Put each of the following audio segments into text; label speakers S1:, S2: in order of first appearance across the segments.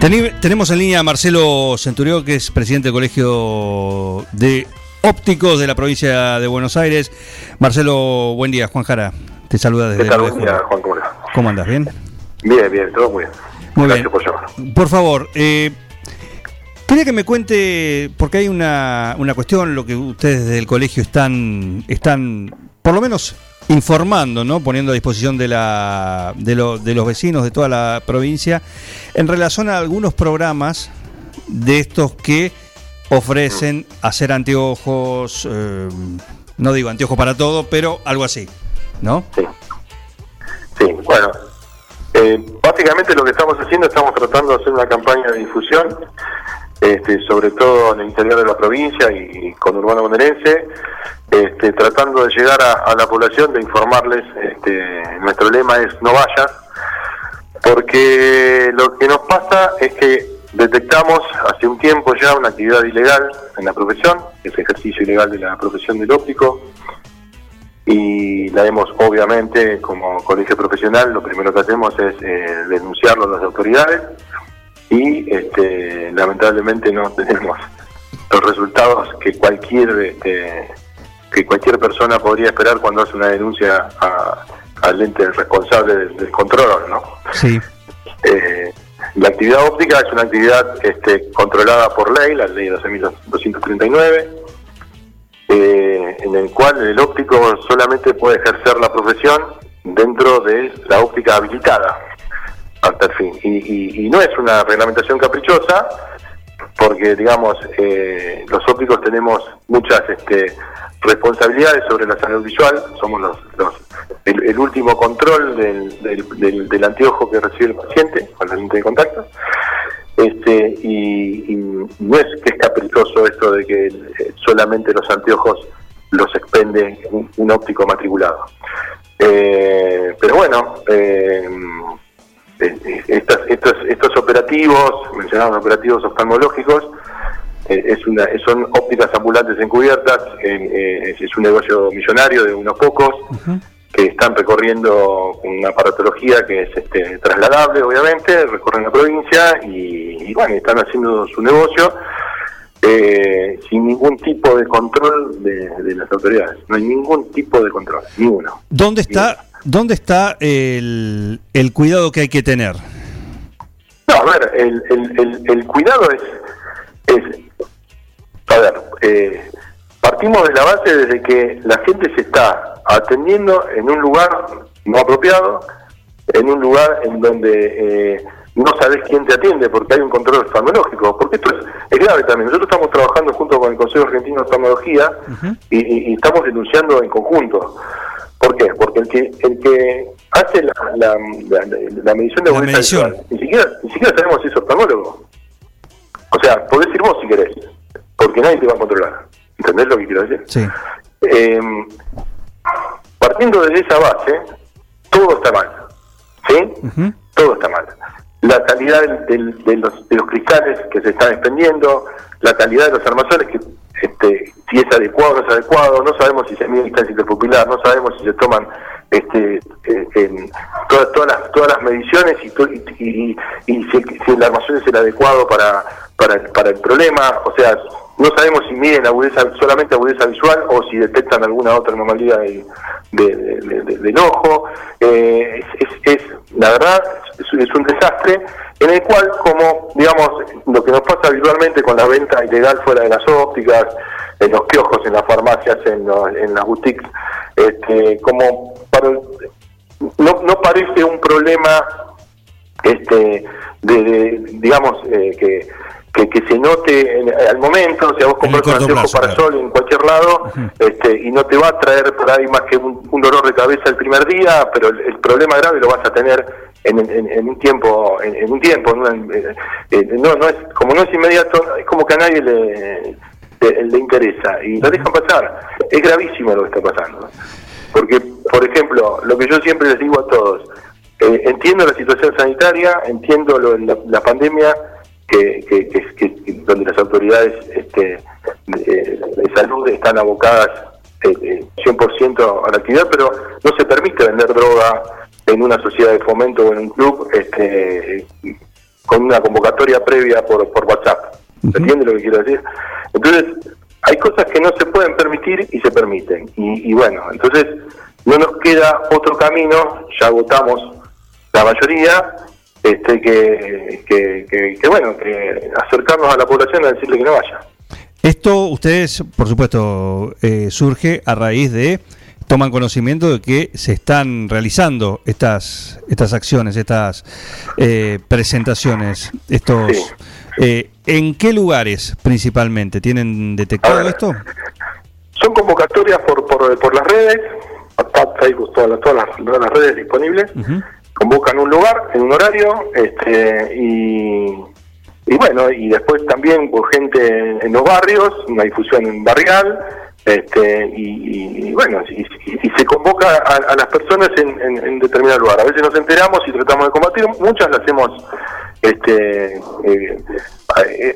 S1: Tenemos en línea a Marcelo Centurión, que es presidente del Colegio de Ópticos de la provincia de Buenos Aires. Marcelo, buen día. Juan Jara, te saluda desde
S2: ¿Qué tal? Buen día, Juan, ¿cómo,
S1: ¿Cómo andas? ¿Bien?
S2: Bien, bien, todo muy bien.
S1: Muy Gracias por llamar. Por favor, eh, quería que me cuente, porque hay una, una cuestión, lo que ustedes del colegio están, están por lo menos informando, ¿no? poniendo a disposición de, la, de, de, los vecinos de toda la provincia en relación a algunos programas de estos que ofrecen hacer anteojos, eh, no digo anteojos para todo, pero algo así, ¿no?
S2: Sí, sí bueno, eh, básicamente lo que estamos haciendo, estamos tratando de hacer una campaña de difusión, este, sobre todo en el interior de la provincia y con urbano bonaerense, este, tratando de llegar a, la población, de informarles, este, nuestro lema es no vayas, porque lo que nos pasa es que detectamos hace un tiempo ya una actividad ilegal en la profesión, es ejercicio ilegal de la profesión del óptico, y la hemos obviamente como colegio profesional, lo primero que hacemos es eh, denunciarlo a las autoridades y este, lamentablemente no tenemos los resultados que cualquier este, que cualquier persona podría esperar cuando hace una denuncia al ente responsable del, control, ¿no?
S1: Sí.
S2: Eh, la actividad óptica es una actividad este, controlada por ley, la ley 12.239, eh, en el cual el óptico solamente puede ejercer la profesión dentro de la óptica habilitada hasta el fin. Y, no es una reglamentación caprichosa, porque digamos eh, los ópticos tenemos muchas este, responsabilidades sobre la salud visual, somos los, el, último control del, del, anteojo que recibe el paciente con la lente de contacto, este, y, no es que es caprichoso esto de que eh, solamente los anteojos los expende un, óptico matriculado. Eh, pero bueno, estos, estos operativos, mencionados operativos oftalmológicos, eh, es una, son ópticas ambulantes encubiertas, eh, es un negocio millonario de unos pocos que están recorriendo una aparatología que es este, trasladable, obviamente, recorren la provincia y, bueno, están haciendo su negocio. Eh, sin ningún tipo de control de, las autoridades. No hay ningún tipo de control, ninguno.
S1: ¿Dónde está, ¿dónde está el, el cuidado que hay que tener?
S2: No, a ver, el, el, el, cuidado es, es, a ver, eh, partimos de la base desde que la gente se está atendiendo en un lugar no apropiado, en un lugar en donde eh, no sabes quién te atiende porque hay un control oftalmológico, porque esto es, grave también. Nosotros estamos trabajando junto con el Consejo Argentino de Oftalmología y, estamos denunciando en conjunto. ¿Por qué? Porque el que, el que hace la, la, medición de agudeza visual, ni siquiera, ni siquiera sabemos si es oftalmólogo. O sea, podés ir vos si querés, porque nadie te va a controlar. ¿Entendés lo que quiero decir?
S1: Sí.
S2: Eh, partiendo de esa base, todo está mal. ¿Sí? Todo está mal la calidad de, los, de los cristales que se están expendiendo, la calidad de los armazones, que este, si es adecuado o no es adecuado, no sabemos si se mide distancia interpupilar, no sabemos si se toman este, eh, en todas, todas, las, todas las mediciones y, y, y, si, el armazón es el adecuado para, para el problema, o sea, no sabemos si miden agudeza, solamente agudeza visual o si detectan alguna otra anomalía del, del ojo. Eh, es, es, la verdad, es, un desastre en el cual, como digamos, lo que nos pasa habitualmente con la venta ilegal fuera de las ópticas, en los kioscos, en las farmacias, en, en las boutiques, este, como no, no parece un problema este de, digamos eh, que que, se note al momento, o sea, vos compras un anteojo para sol en cualquier lado este, y no te va a traer por ahí más que un, dolor de cabeza el primer día, pero el, problema grave lo vas a tener en, un tiempo, en, un tiempo, eh, eh, no, no es, como no es inmediato, es como que a nadie le, le, le interesa y lo dejan pasar. Es gravísimo lo que está pasando. Porque, por ejemplo, lo que yo siempre les digo a todos, eh, entiendo la situación sanitaria, entiendo lo, la, la pandemia, que, que, que, que- donde las autoridades este, de, de salud están abocadas eh, eh, 100% a la actividad, pero no se permite vender droga en una sociedad de fomento o en un club este, con una convocatoria previa por, por WhatsApp. ¿Se entiende lo que quiero decir? Entonces, hay cosas que no se pueden permitir y se permiten. Y, y bueno, entonces no nos queda otro camino, ya agotamos la mayoría, este que, que, que- que, bueno, que acercarnos a la población a decirle que no vaya.
S1: Esto, ustedes, por supuesto, eh, surge a raíz de toman conocimiento de que se están realizando estas estas acciones, estas eh, presentaciones, estos.
S2: Sí.
S1: eh, ¿En qué lugares principalmente tienen detectado
S2: ver.
S1: esto?
S2: Son convocatorias por, por, por las redes, Facebook, todas las, todas las, todas las redes disponibles. Convocan un lugar, en un horario, este, y, bueno, y después también por gente en, los barrios, una difusión en barrial, este, y, y- bueno, y, y- se convoca a, a las personas en, en- determinado lugar. A veces nos enteramos y tratamos de combatir, muchas las hemos este, eh,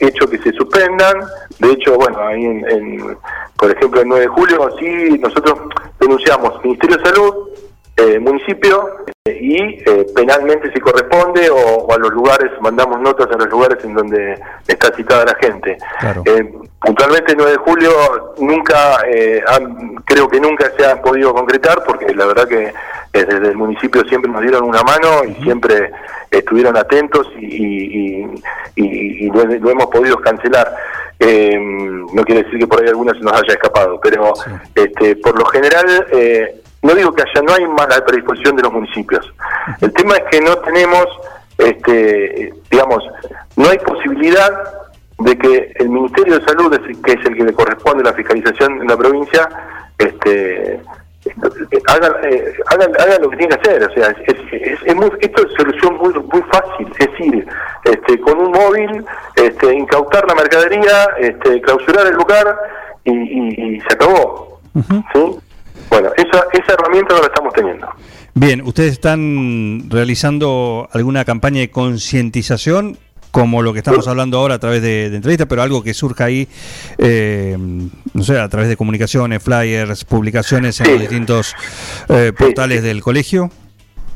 S2: hecho que se suspendan. De hecho, bueno, ahí en, en, por ejemplo, el 9 de julio, sí, nosotros denunciamos Ministerio de Salud, eh, municipio, eh, y eh, penalmente si corresponde, o, o a los lugares, mandamos notas a los lugares en donde está citada la gente.
S1: Claro.
S2: Eh, puntualmente el 9 de julio nunca, eh, han- creo que nunca se han podido concretar, porque la verdad que desde el municipio siempre nos dieron una mano y siempre estuvieron atentos y, y, y- y- y lo, lo hemos podido cancelar. Eh, no quiere decir que por ahí alguna se nos haya escapado, pero este, por lo general, eh, no digo que haya, no hay mala predisposición de los municipios. El tema es que no tenemos, este, digamos, no hay posibilidad de que el Ministerio de Salud, que es el que le corresponde la fiscalización en la provincia, este, hagan, eh, hagan lo que tienen que hacer. O sea, es, es- es muy, esto es solución muy, muy fácil. Es decir, este, con un móvil, este, incautar la mercadería, este, clausurar el lugar y, y- y se acabó. ¿Sí? Esa, herramienta no la estamos teniendo.
S1: Bien, ¿ustedes están realizando alguna campaña de concientización? Como lo que estamos hablando ahora a través de, de entrevistas, pero algo que surja ahí, eh, no sé, a través de comunicaciones, flyers, publicaciones en
S2: Sí.
S1: los distintos eh, portales del colegio.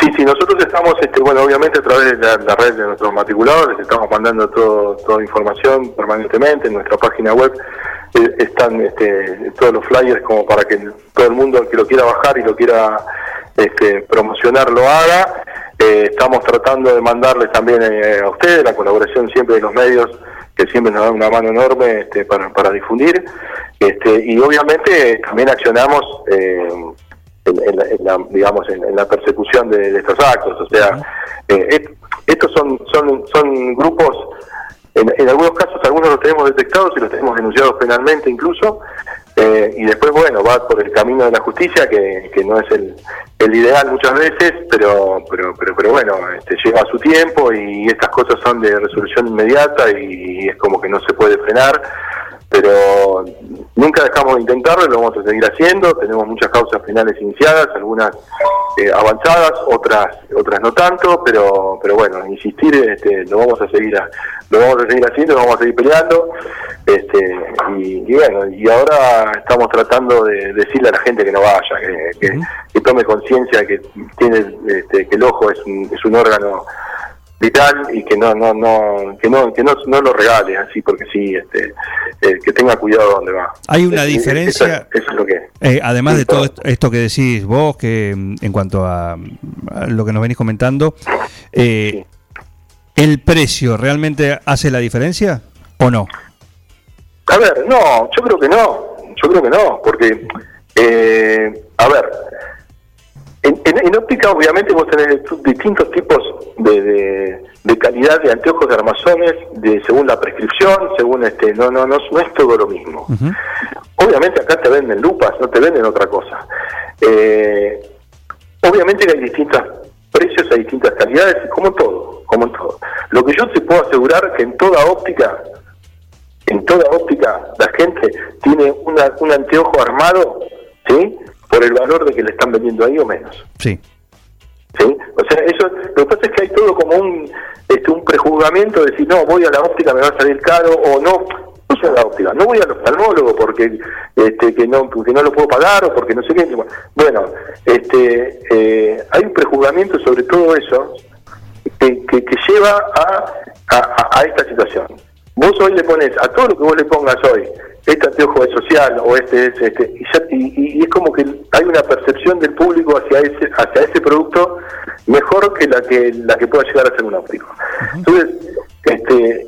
S2: Sí, sí, nosotros estamos, este, bueno, obviamente a través de la, la red de nuestros matriculados, les estamos mandando todo, toda información permanentemente en nuestra página web. Eh, están este, todos los flyers como para que todo el mundo que lo quiera bajar y lo quiera este, promocionar lo haga. Eh, estamos tratando de mandarles también eh, a ustedes la colaboración siempre de los medios que siempre nos dan una mano enorme este, para, para difundir. Este, y obviamente también accionamos eh, en, en la, en la- digamos en, en la persecución de, de estos actos o sea eh, estos son son son grupos en, algunos casos algunos los tenemos detectados y los tenemos denunciados penalmente incluso eh, y después bueno va por el camino de la justicia que, que no es el, el ideal muchas veces pero pero pero pero bueno este, lleva su tiempo y estas cosas son de resolución inmediata y es como que no se puede frenar pero nunca dejamos de intentarlo, lo vamos a seguir haciendo, tenemos muchas causas penales iniciadas, algunas eh, avanzadas, otras otras no tanto, pero pero bueno, insistir este, lo vamos a seguir a- lo vamos a seguir haciendo, lo vamos a seguir peleando, este y, y bueno, y ahora estamos tratando de decirle a la gente que no vaya, que, que, que tome conciencia que tiene este, que el ojo es un, es un órgano vital y que no no no que no que no, no lo regale así porque sí este eh, que tenga cuidado donde va.
S1: Hay una
S2: Es-
S1: diferencia-
S2: eso, eso es lo que
S1: Eh, además de todo esto, que decís vos, que mm, en cuanto a, a lo que nos venís comentando, eh, ¿el precio realmente hace la diferencia o no?
S2: a ver no yo creo que no yo creo que no porque eh, a ver en, en- en óptica obviamente vos tenés distintos tipos de, de, de calidad de anteojos de armazones de según la prescripción según este no no no, no es todo lo mismo. Obviamente acá te venden lupas, no te venden otra cosa. Eh, obviamente que hay distintos precios, hay distintas calidades, como en todo, como en todo. Lo que yo te puedo asegurar que en toda óptica, en toda óptica, la gente tiene una, un anteojo armado, ¿sí? Por el valor de que le están vendiendo ahí o menos.
S1: Sí.
S2: ¿Sí? O sea, eso, lo que pasa es que hay todo como un, este, un prejuzgamiento de decir, no, voy a la óptica, me va a salir caro, o no, no soy a la óptica, no voy al oftalmólogo porque este, que no porque no lo puedo pagar o porque no sé qué. Bueno, este, eh, hay un prejuzgamiento sobre todo eso que, que, que lleva a, a, a esta situación. Vos hoy le pones, a todo lo que vos le pongas hoy, este anteojo es social o este es este, y, ya- y- y es como que hay una percepción del público hacia ese, hacia ese producto mejor que la que la que pueda llegar a ser un óptico. Entonces, este,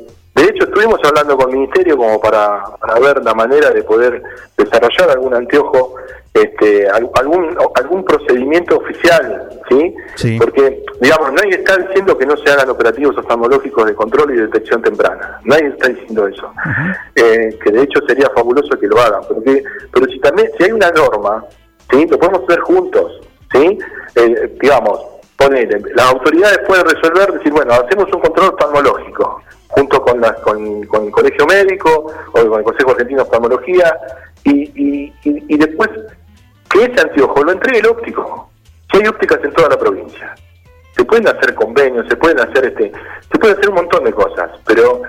S2: hecho estuvimos hablando con el ministerio como para, para ver la manera de poder desarrollar algún anteojo, este, al- algún algún procedimiento oficial, ¿sí?
S1: Sí.
S2: Porque, digamos, nadie está diciendo que no se hagan operativos oftalmológicos de control y detección temprana. Nadie está diciendo eso. Eh, que de hecho sería fabuloso que lo hagan. Porque, pero si también, si hay una norma, ¿sí? Lo podemos hacer juntos, ¿sí? Eh, digamos, ponele, las autoridades pueden resolver, decir, bueno, hacemos un control oftalmológico junto con, las, con, con el Colegio Médico o con el Consejo Argentino de Oftalmología y, y, después que ese anteojo lo entregue el óptico. Si hay ópticas en toda la provincia. Se pueden hacer convenios, se pueden hacer este, se puede hacer un montón de cosas, pero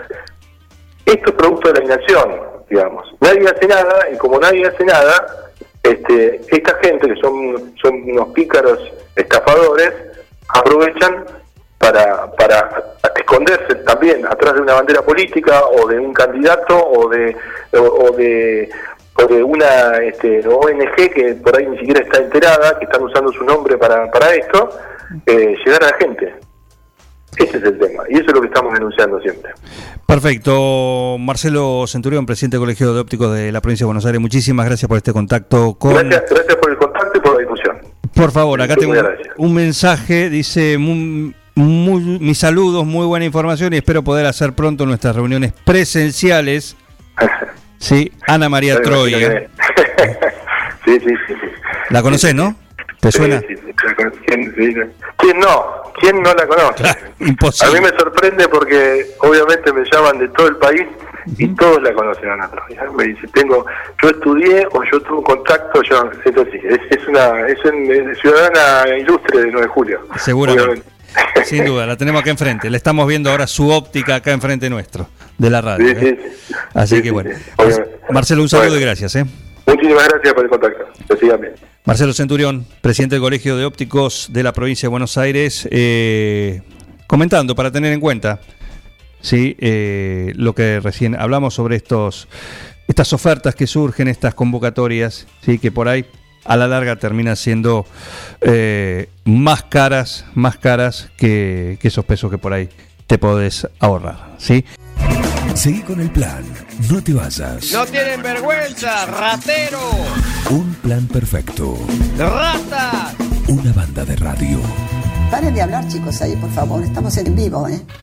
S2: esto es producto de la inacción, digamos. Nadie hace nada y como nadie hace nada, este, esta gente que son, son unos pícaros estafadores aprovechan para, para esconderse también atrás de una bandera política o de un candidato o de o, o de o de una este, ONG que por ahí ni siquiera está enterada, que están usando su nombre para, para esto, eh, llegar a la gente. Ese es el tema, y eso es lo que estamos denunciando siempre.
S1: Perfecto. Marcelo Centurión, presidente del Colegio de Ópticos de la provincia de Buenos Aires, muchísimas gracias por este contacto con...
S2: Gracias, gracias por el contacto y por la difusión.
S1: Por favor, acá tengo un, mensaje, dice muy- mis saludos, muy buena información y espero poder hacer pronto nuestras reuniones presenciales. Sí, Ana María
S2: que- sí, sí, sí, sí.
S1: La conoces, ¿no? ¿Te suena?
S2: ¿Quién, sí, sí. ¿Quién no? ¿Quién no la conoce?
S1: Claro,
S2: A
S1: imposible.
S2: mí me sorprende porque obviamente me llaman de todo el país y todos la conocen a Ana Troya. Me dice, tengo, yo estudié o yo tuve un contacto, yo, eso sí, es, es una es un- es ciudadana ilustre de 9 de julio.
S1: Seguramente.
S2: Obviamente.
S1: Sin duda, la tenemos acá enfrente. Le estamos viendo ahora su óptica acá enfrente nuestro, de la radio.
S2: Sí,
S1: ¿eh?
S2: sí, sí.
S1: Así
S2: Sí,
S1: que bueno. Marcelo, un saludo
S2: Bueno.
S1: y gracias. ¿eh?
S2: Muchísimas gracias por el contacto. Bien.
S1: Marcelo Centurión, presidente del Colegio de Ópticos de la provincia de Buenos Aires, eh, comentando para tener en cuenta sí, eh, lo que recién hablamos sobre estos, estas ofertas que surgen, estas convocatorias, sí, que por ahí a la larga terminan siendo eh, más caras, más caras que, que esos pesos que por ahí te podés ahorrar. ¿sí?
S3: Seguí con el plan. No te vayas.
S4: No tienen vergüenza, ratero,
S3: Un plan perfecto.
S4: ratas.
S3: Una banda de radio.
S5: Paren de hablar, chicos, ahí, por favor. Estamos en vivo, ¿eh?